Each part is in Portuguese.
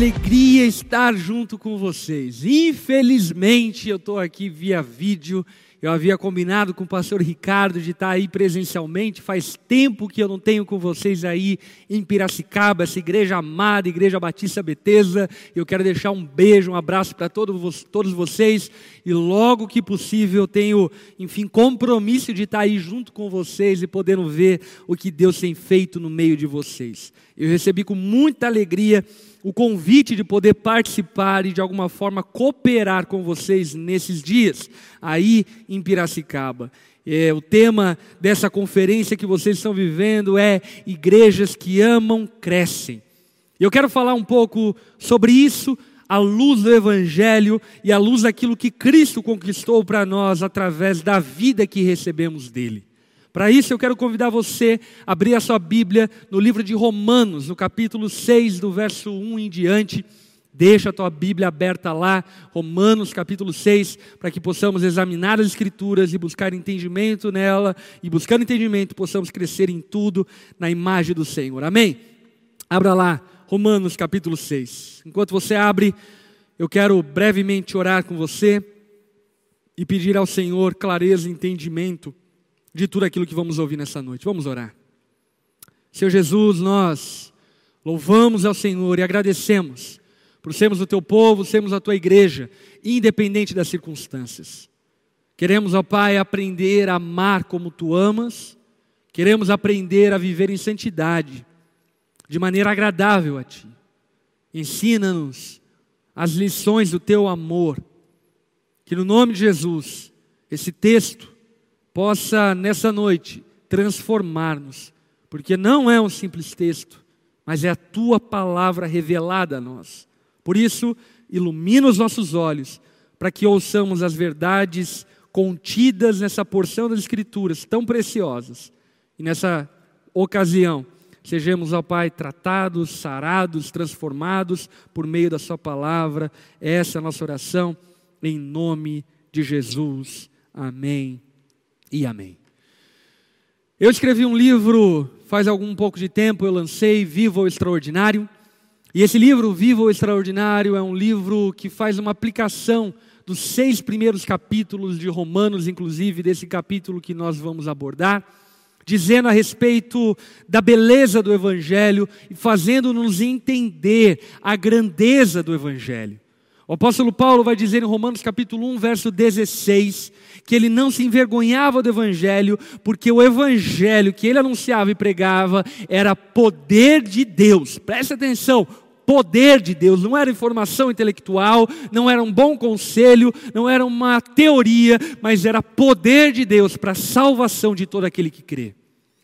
alegria estar junto com vocês. Infelizmente, eu estou aqui via vídeo eu havia combinado com o pastor Ricardo de estar aí presencialmente. Faz tempo que eu não tenho com vocês aí em Piracicaba, essa igreja amada, Igreja Batista Betesda. Eu quero deixar um beijo, um abraço para todos, todos vocês. E logo que possível eu tenho, enfim, compromisso de estar aí junto com vocês e podendo ver o que Deus tem feito no meio de vocês. Eu recebi com muita alegria o convite de poder participar e de alguma forma cooperar com vocês nesses dias, aí em Piracicaba. É, o tema dessa conferência que vocês estão vivendo é Igrejas que Amam Crescem. Eu quero falar um pouco sobre isso à luz do Evangelho e à luz daquilo que Cristo conquistou para nós através da vida que recebemos dele. Para isso eu quero convidar você a abrir a sua Bíblia no livro de Romanos, no capítulo 6, do verso 1 em diante. Deixa a tua Bíblia aberta lá, Romanos capítulo 6, para que possamos examinar as Escrituras e buscar entendimento nela, e buscando entendimento possamos crescer em tudo na imagem do Senhor. Amém? Abra lá, Romanos capítulo 6. Enquanto você abre, eu quero brevemente orar com você e pedir ao Senhor clareza e entendimento de tudo aquilo que vamos ouvir nessa noite. Vamos orar. Senhor Jesus, nós louvamos ao Senhor e agradecemos por sermos o teu povo, sermos a tua igreja, independente das circunstâncias. Queremos, ó Pai, aprender a amar como tu amas, queremos aprender a viver em santidade, de maneira agradável a ti. Ensina-nos as lições do teu amor, que no nome de Jesus, esse texto possa nessa noite transformar-nos, porque não é um simples texto, mas é a tua palavra revelada a nós. Por isso, ilumina os nossos olhos, para que ouçamos as verdades contidas nessa porção das Escrituras tão preciosas. E nessa ocasião, sejamos, ó Pai, tratados, sarados, transformados por meio da Sua palavra. Essa é a nossa oração, em nome de Jesus. Amém e amém. Eu escrevi um livro faz algum pouco de tempo, eu lancei Vivo o Extraordinário. E esse livro, Vivo o Extraordinário, é um livro que faz uma aplicação dos seis primeiros capítulos de Romanos, inclusive desse capítulo que nós vamos abordar, dizendo a respeito da beleza do Evangelho e fazendo-nos entender a grandeza do Evangelho. O apóstolo Paulo vai dizer em Romanos capítulo 1, verso 16, que ele não se envergonhava do evangelho, porque o evangelho que ele anunciava e pregava era poder de Deus. Preste atenção, poder de Deus, não era informação intelectual, não era um bom conselho, não era uma teoria, mas era poder de Deus para a salvação de todo aquele que crê.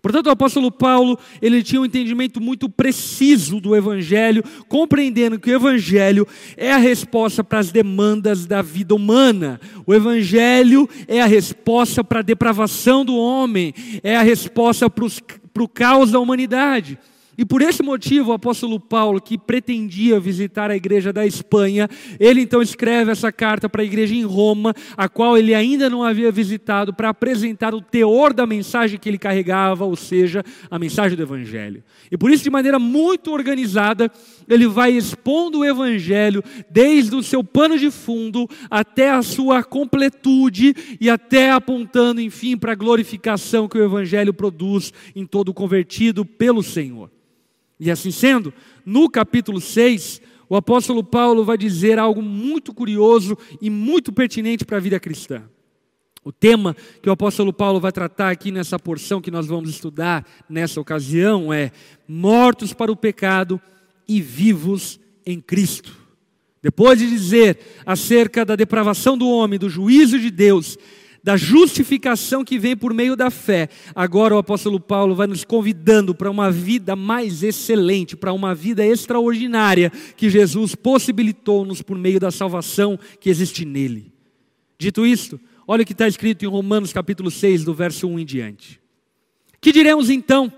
Portanto, o apóstolo Paulo, ele tinha um entendimento muito preciso do evangelho, compreendendo que o evangelho é a resposta para as demandas da vida humana. O evangelho é a resposta para a depravação do homem, é a resposta para, os, para o caos da humanidade. E por esse motivo, o apóstolo Paulo, que pretendia visitar a igreja da Espanha, ele então escreve essa carta para a igreja em Roma, a qual ele ainda não havia visitado, para apresentar o teor da mensagem que ele carregava, ou seja, a mensagem do Evangelho. E por isso, de maneira muito organizada, ele vai expondo o Evangelho desde o seu pano de fundo até a sua completude e até apontando, enfim, para a glorificação que o Evangelho produz em todo convertido pelo Senhor. E assim sendo, no capítulo 6, o apóstolo Paulo vai dizer algo muito curioso e muito pertinente para a vida cristã. O tema que o apóstolo Paulo vai tratar aqui nessa porção que nós vamos estudar nessa ocasião é mortos para o pecado e vivos em Cristo. Depois de dizer acerca da depravação do homem, do juízo de Deus, da justificação que vem por meio da fé. Agora o apóstolo Paulo vai nos convidando para uma vida mais excelente, para uma vida extraordinária que Jesus possibilitou-nos por meio da salvação que existe nele. Dito isto, olha o que está escrito em Romanos capítulo 6, do verso 1 em diante. Que diremos então?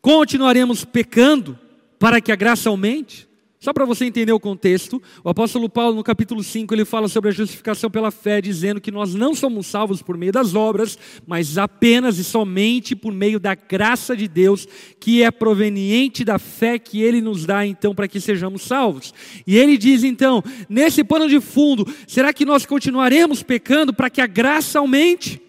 Continuaremos pecando para que a graça aumente? Só para você entender o contexto, o apóstolo Paulo, no capítulo 5, ele fala sobre a justificação pela fé, dizendo que nós não somos salvos por meio das obras, mas apenas e somente por meio da graça de Deus, que é proveniente da fé que ele nos dá, então, para que sejamos salvos. E ele diz, então, nesse pano de fundo, será que nós continuaremos pecando para que a graça aumente?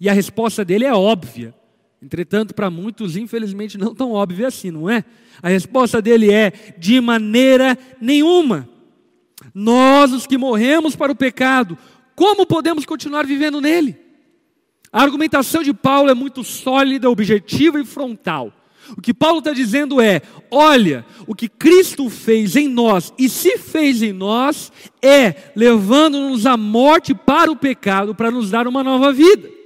E a resposta dele é óbvia. Entretanto, para muitos, infelizmente, não tão óbvio assim, não é? A resposta dele é: de maneira nenhuma. Nós, os que morremos para o pecado, como podemos continuar vivendo nele? A argumentação de Paulo é muito sólida, objetiva e frontal. O que Paulo está dizendo é: olha, o que Cristo fez em nós e se fez em nós é levando-nos à morte para o pecado, para nos dar uma nova vida.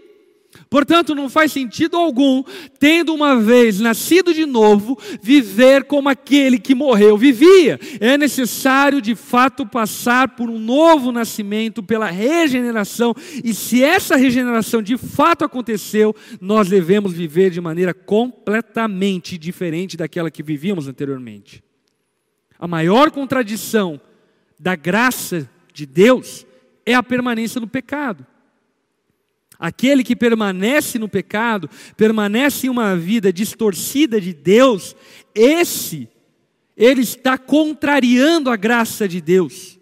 Portanto, não faz sentido algum, tendo uma vez nascido de novo, viver como aquele que morreu vivia. É necessário, de fato, passar por um novo nascimento, pela regeneração, e se essa regeneração de fato aconteceu, nós devemos viver de maneira completamente diferente daquela que vivíamos anteriormente. A maior contradição da graça de Deus é a permanência no pecado. Aquele que permanece no pecado, permanece em uma vida distorcida de Deus, esse, ele está contrariando a graça de Deus.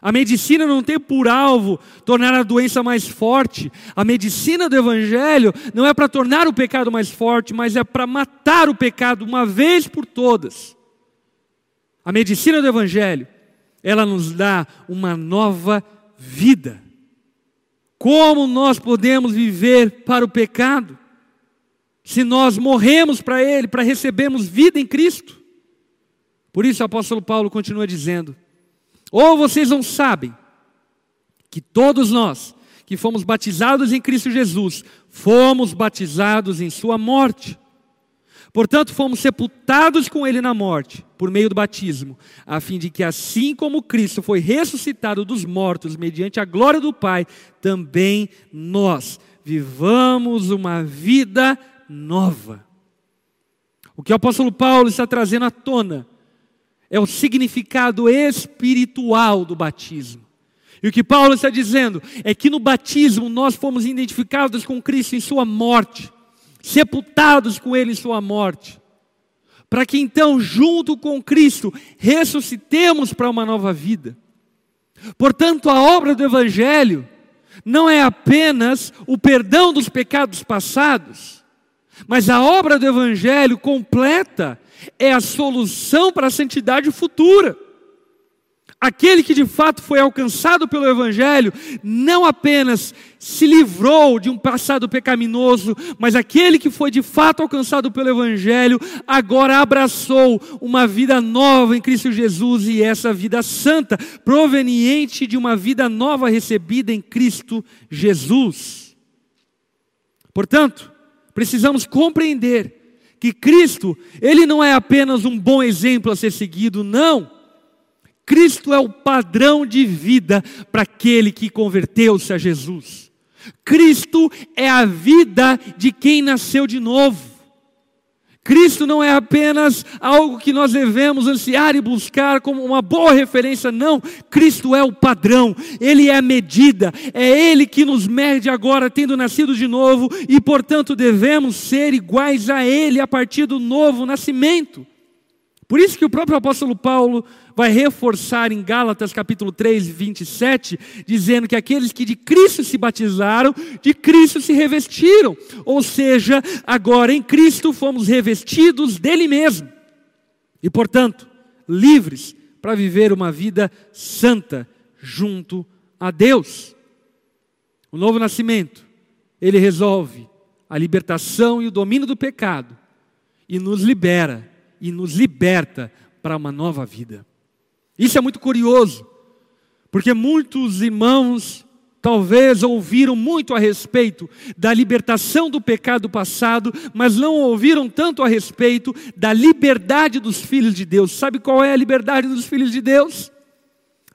A medicina não tem por alvo tornar a doença mais forte. A medicina do Evangelho não é para tornar o pecado mais forte, mas é para matar o pecado uma vez por todas. A medicina do Evangelho, ela nos dá uma nova vida. Como nós podemos viver para o pecado? Se nós morremos para ele, para recebermos vida em Cristo. Por isso o apóstolo Paulo continua dizendo: Ou vocês não sabem que todos nós que fomos batizados em Cristo Jesus, fomos batizados em Sua morte. Portanto, fomos sepultados com Ele na morte, por meio do batismo, a fim de que, assim como Cristo foi ressuscitado dos mortos mediante a glória do Pai, também nós vivamos uma vida nova. O que o apóstolo Paulo está trazendo à tona é o significado espiritual do batismo. E o que Paulo está dizendo é que no batismo nós fomos identificados com Cristo em Sua morte sepultados com Ele em Sua morte, para que então, junto com Cristo, ressuscitemos para uma nova vida. Portanto, a obra do Evangelho não é apenas o perdão dos pecados passados, mas a obra do Evangelho completa é a solução para a santidade futura. Aquele que de fato foi alcançado pelo Evangelho, não apenas se livrou de um passado pecaminoso, mas aquele que foi de fato alcançado pelo Evangelho, agora abraçou uma vida nova em Cristo Jesus e essa vida santa, proveniente de uma vida nova recebida em Cristo Jesus. Portanto, precisamos compreender que Cristo, Ele não é apenas um bom exemplo a ser seguido, não Cristo é o padrão de vida para aquele que converteu-se a Jesus. Cristo é a vida de quem nasceu de novo. Cristo não é apenas algo que nós devemos ansiar e buscar como uma boa referência, não. Cristo é o padrão, Ele é a medida, é Ele que nos mede agora, tendo nascido de novo, e portanto devemos ser iguais a Ele a partir do novo nascimento. Por isso que o próprio apóstolo Paulo vai reforçar em Gálatas capítulo 3, 27, dizendo que aqueles que de Cristo se batizaram, de Cristo se revestiram. Ou seja, agora em Cristo fomos revestidos dele mesmo. E, portanto, livres para viver uma vida santa junto a Deus. O novo nascimento, ele resolve a libertação e o domínio do pecado e nos libera e nos liberta para uma nova vida. Isso é muito curioso, porque muitos irmãos talvez ouviram muito a respeito da libertação do pecado passado, mas não ouviram tanto a respeito da liberdade dos filhos de Deus. Sabe qual é a liberdade dos filhos de Deus?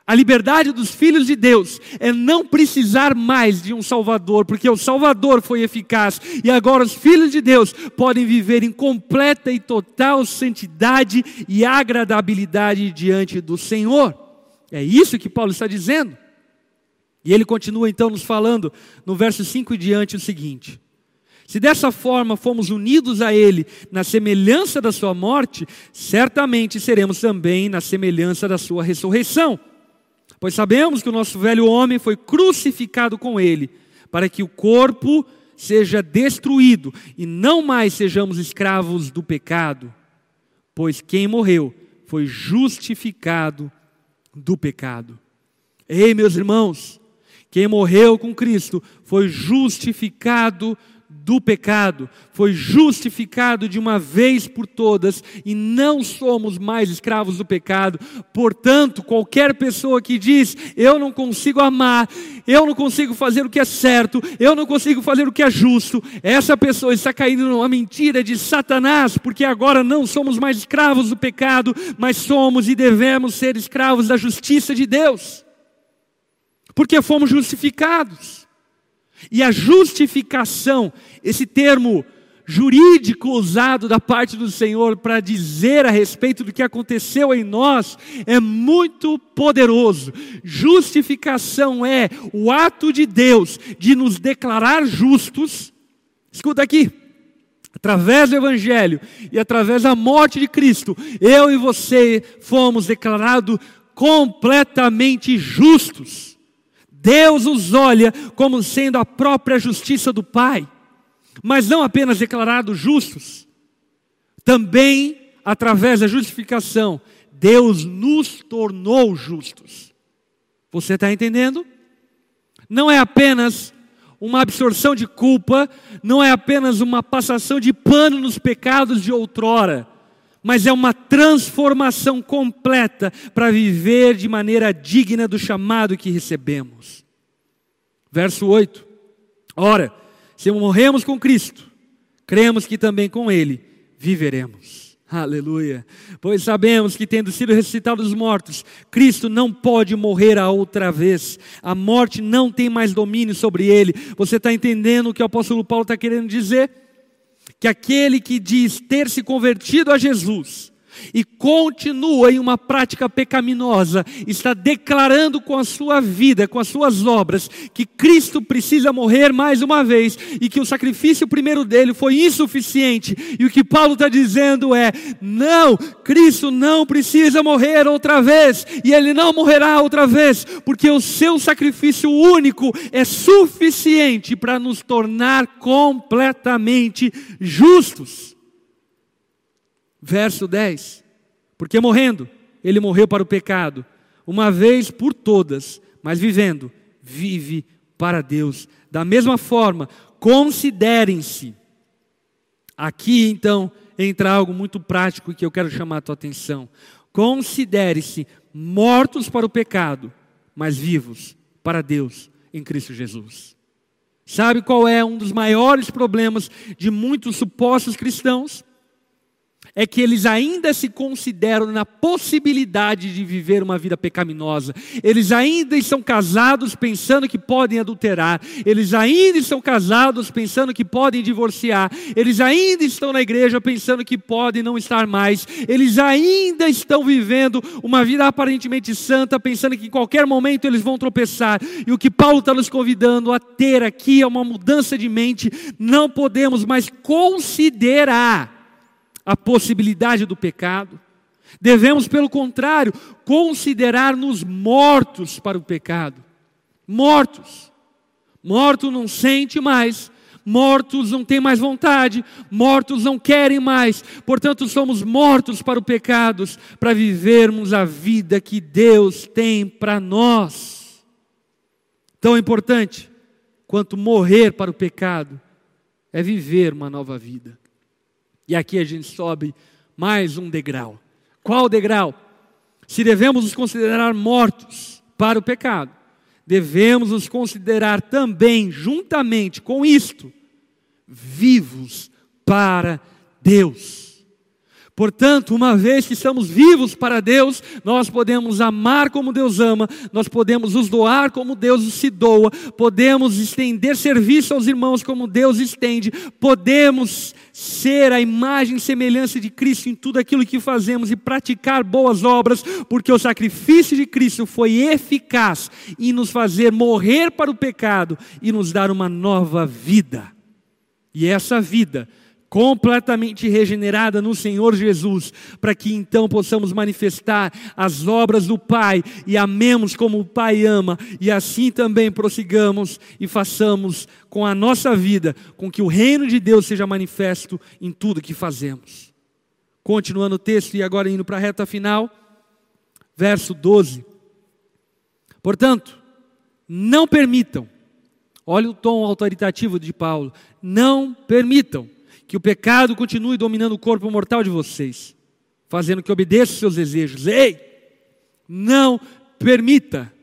A liberdade dos filhos de Deus é não precisar mais de um Salvador, porque o Salvador foi eficaz e agora os filhos de Deus podem viver em completa e total santidade e agradabilidade diante do Senhor. É isso que Paulo está dizendo. E ele continua então nos falando no verso 5 e diante o seguinte: Se dessa forma fomos unidos a ele na semelhança da sua morte, certamente seremos também na semelhança da sua ressurreição. Pois sabemos que o nosso velho homem foi crucificado com ele, para que o corpo seja destruído e não mais sejamos escravos do pecado. Pois quem morreu foi justificado do pecado. Ei, meus irmãos, quem morreu com Cristo foi justificado do pecado, foi justificado de uma vez por todas e não somos mais escravos do pecado. Portanto, qualquer pessoa que diz eu não consigo amar, eu não consigo fazer o que é certo, eu não consigo fazer o que é justo, essa pessoa está caindo numa mentira de Satanás, porque agora não somos mais escravos do pecado, mas somos e devemos ser escravos da justiça de Deus. Porque fomos justificados. E a justificação, esse termo jurídico usado da parte do Senhor para dizer a respeito do que aconteceu em nós, é muito poderoso. Justificação é o ato de Deus de nos declarar justos. Escuta aqui. Através do Evangelho e através da morte de Cristo, eu e você fomos declarados completamente justos. Deus os olha como sendo a própria justiça do Pai, mas não apenas declarados justos, também através da justificação, Deus nos tornou justos. Você está entendendo? Não é apenas uma absorção de culpa, não é apenas uma passação de pano nos pecados de outrora, mas é uma transformação completa para viver de maneira digna do chamado que recebemos. Verso 8: Ora, se morremos com Cristo, cremos que também com Ele viveremos. Aleluia. Pois sabemos que, tendo sido ressuscitado dos mortos, Cristo não pode morrer a outra vez. A morte não tem mais domínio sobre ele. Você está entendendo o que o apóstolo Paulo está querendo dizer? Que aquele que diz ter se convertido a Jesus, e continua em uma prática pecaminosa, está declarando com a sua vida, com as suas obras, que Cristo precisa morrer mais uma vez e que o sacrifício primeiro dele foi insuficiente. E o que Paulo está dizendo é: não, Cristo não precisa morrer outra vez e ele não morrerá outra vez, porque o seu sacrifício único é suficiente para nos tornar completamente justos. Verso 10: Porque morrendo, ele morreu para o pecado, uma vez por todas, mas vivendo, vive para Deus. Da mesma forma, considerem-se. Aqui então entra algo muito prático que eu quero chamar a tua atenção. Considere-se mortos para o pecado, mas vivos para Deus em Cristo Jesus. Sabe qual é um dos maiores problemas de muitos supostos cristãos? É que eles ainda se consideram na possibilidade de viver uma vida pecaminosa. Eles ainda estão casados pensando que podem adulterar. Eles ainda estão casados pensando que podem divorciar. Eles ainda estão na igreja pensando que podem não estar mais. Eles ainda estão vivendo uma vida aparentemente santa, pensando que em qualquer momento eles vão tropeçar. E o que Paulo está nos convidando a ter aqui é uma mudança de mente. Não podemos mais considerar a possibilidade do pecado. Devemos, pelo contrário, considerar-nos mortos para o pecado. Mortos. Morto não sente mais, mortos não têm mais vontade, mortos não querem mais, portanto, somos mortos para o pecado, para vivermos a vida que Deus tem para nós. Tão importante quanto morrer para o pecado é viver uma nova vida. E aqui a gente sobe mais um degrau. Qual degrau? Se devemos nos considerar mortos para o pecado, devemos nos considerar também, juntamente com isto, vivos para Deus. Portanto, uma vez que estamos vivos para Deus, nós podemos amar como Deus ama, nós podemos nos doar como Deus se doa, podemos estender serviço aos irmãos como Deus estende, podemos ser a imagem e semelhança de Cristo em tudo aquilo que fazemos e praticar boas obras, porque o sacrifício de Cristo foi eficaz em nos fazer morrer para o pecado e nos dar uma nova vida. E essa vida completamente regenerada no Senhor Jesus, para que então possamos manifestar as obras do Pai e amemos como o Pai ama, e assim também prossigamos e façamos com a nossa vida, com que o reino de Deus seja manifesto em tudo que fazemos. Continuando o texto e agora indo para a reta final, verso 12. Portanto, não permitam, olha o tom autoritativo de Paulo, não permitam que o pecado continue dominando o corpo mortal de vocês, fazendo que obedeça seus desejos. Ei, não permita,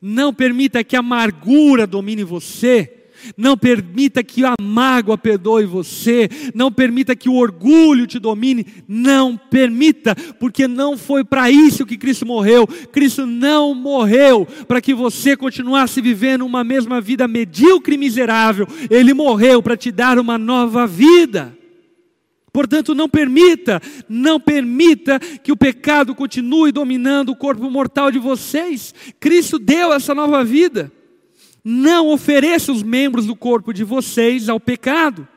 não permita que a amargura domine você. Não permita que a mágoa perdoe você, não permita que o orgulho te domine, não permita, porque não foi para isso que Cristo morreu. Cristo não morreu para que você continuasse vivendo uma mesma vida medíocre e miserável. Ele morreu para te dar uma nova vida. Portanto, não permita, não permita que o pecado continue dominando o corpo mortal de vocês. Cristo deu essa nova vida. Não ofereça os membros do corpo de vocês ao pecado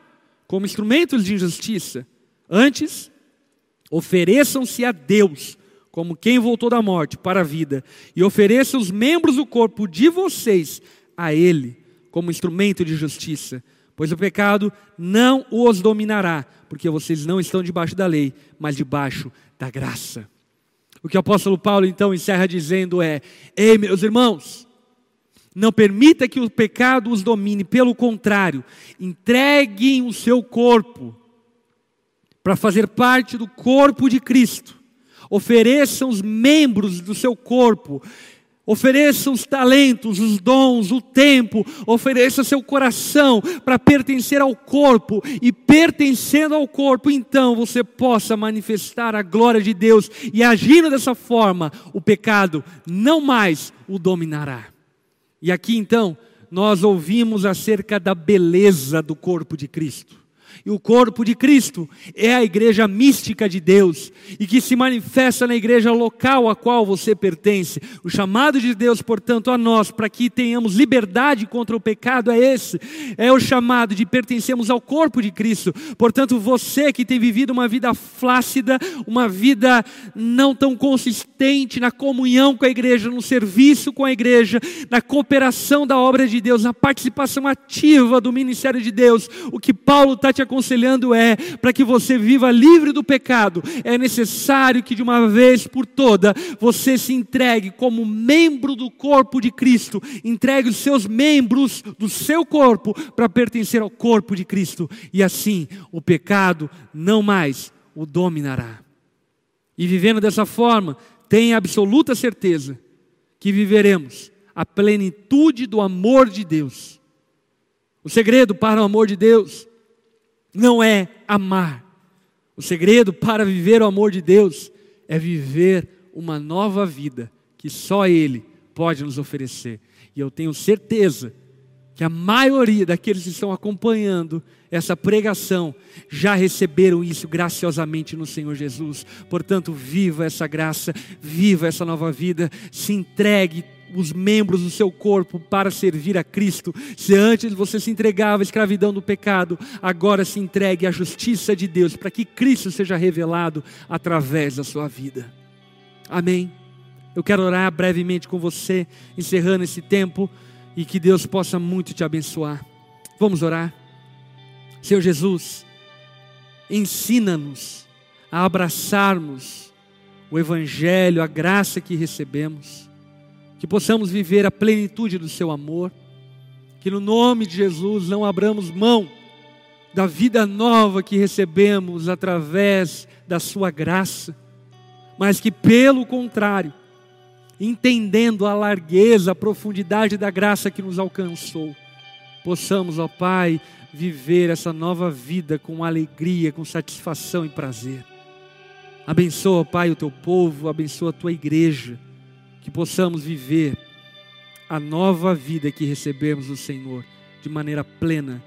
como instrumentos de injustiça. Antes, ofereçam-se a Deus como quem voltou da morte para a vida, e ofereça os membros do corpo de vocês a Ele como instrumento de justiça, pois o pecado não os dominará, porque vocês não estão debaixo da lei, mas debaixo da graça. O que o apóstolo Paulo então encerra dizendo é: Ei, meus irmãos, não permita que o pecado os domine, pelo contrário, entreguem o seu corpo para fazer parte do corpo de Cristo. Ofereçam os membros do seu corpo Ofereça os talentos, os dons, o tempo, ofereça seu coração para pertencer ao corpo, e pertencendo ao corpo, então você possa manifestar a glória de Deus, e agindo dessa forma, o pecado não mais o dominará. E aqui então, nós ouvimos acerca da beleza do corpo de Cristo. E o corpo de Cristo é a igreja mística de Deus e que se manifesta na igreja local a qual você pertence. O chamado de Deus, portanto, a nós, para que tenhamos liberdade contra o pecado, é esse: é o chamado de pertencermos ao corpo de Cristo. Portanto, você que tem vivido uma vida flácida, uma vida não tão consistente na comunhão com a igreja, no serviço com a igreja, na cooperação da obra de Deus, na participação ativa do ministério de Deus, o que Paulo está te aconselhando é: para que você viva livre do pecado, é necessário que de uma vez por toda você se entregue como membro do corpo de Cristo, entregue os seus membros do seu corpo para pertencer ao corpo de Cristo, e assim o pecado não mais o dominará. E vivendo dessa forma, tenha absoluta certeza que viveremos a plenitude do amor de Deus. O segredo para o amor de Deus não é amar. O segredo para viver o amor de Deus é viver uma nova vida que só Ele pode nos oferecer. E eu tenho certeza que a maioria daqueles que estão acompanhando essa pregação já receberam isso graciosamente no Senhor Jesus. Portanto, viva essa graça, viva essa nova vida, se entregue os membros do seu corpo para servir a Cristo. Se antes você se entregava à escravidão do pecado, agora se entregue à justiça de Deus, para que Cristo seja revelado através da sua vida. Amém. Eu quero orar brevemente com você, encerrando esse tempo, e que Deus possa muito te abençoar. Vamos orar. Senhor Jesus, ensina-nos a abraçarmos o Evangelho, a graça que recebemos que possamos viver a plenitude do Seu amor, que no nome de Jesus não abramos mão da vida nova que recebemos através da Sua graça, mas que, pelo contrário, entendendo a largueza, a profundidade da graça que nos alcançou, possamos, ó Pai, viver essa nova vida com alegria, com satisfação e prazer. Abençoa, Pai, o teu povo, abençoa a tua igreja, que possamos viver a nova vida que recebemos do Senhor de maneira plena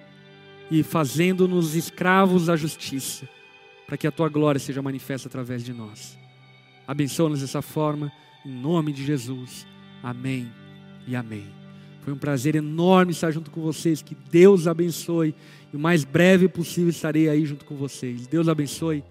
e fazendo-nos escravos da justiça, para que a tua glória seja manifesta através de nós. Abençoa-nos dessa forma, em nome de Jesus. Amém e amém. Foi um prazer enorme estar junto com vocês. Que Deus abençoe. E o mais breve possível estarei aí junto com vocês. Deus abençoe.